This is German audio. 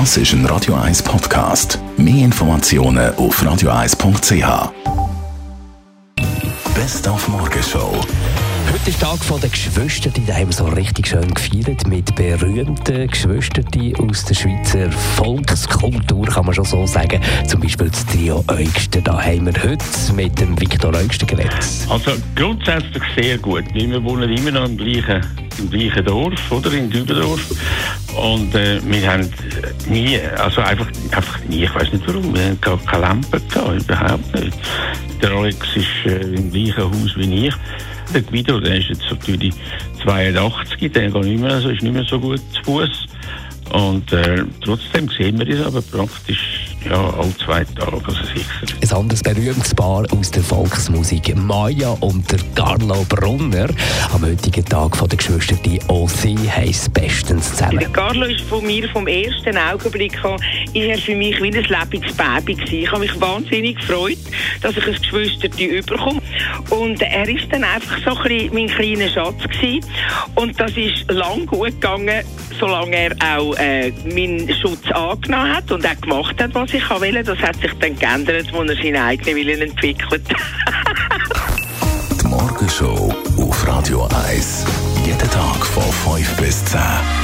Das ist ein Radio 1 Podcast. Mehr Informationen auf radio1.ch. Best auf Morgenshow. Heute ist Tag der Geschwister, da haben wir so richtig schön gefeiert mit berühmten Geschwistern aus der Schweizer Volkskultur, kann man schon so sagen. Zum Beispiel das Trio Eugster. Da haben wir heute mit dem Viktor Eugster geredet. Also grundsätzlich sehr gut. Wir wohnen immer noch im gleichen, im gleichen Dorf, oder? In Dübendorf. Und äh, wir haben nie, also einfach, einfach nie, ich weiß nicht warum, wir haben gar keine Lampe gehabt, überhaupt nicht. Der Alex ist äh, im gleichen Haus wie ich. Der Guido, der ist jetzt natürlich 82, der geht nicht mehr so, ist nicht mehr so gut zu Fuß. Und äh, trotzdem sehen wir das aber praktisch ja, alle zwei Tage, also sicher. Ein anderes berühmtes Paar aus der Volksmusik, Maya und der Carlo Brunner. Am heutigen Tag von der Geschwister, die auch sie heisst bestens zusammen. Der Carlo ist von mir vom ersten Augenblick an, ist er für mich wie ein lebendiges Baby gewesen. Ich habe mich wahnsinnig gefreut, dass ich ein Geschwister überkomme. Und er ist dann einfach so ein mein kleiner Schatz gewesen. Und das ist lang gut gegangen, solange er auch äh, meinen Schutz angenommen hat und auch gemacht hat, was ich wollte. Das hat sich dann geändert, als er seinen eigenen Willen entwickelt. Die Morgenshow auf Radio 1. Jeden Tag von 5 bis 10.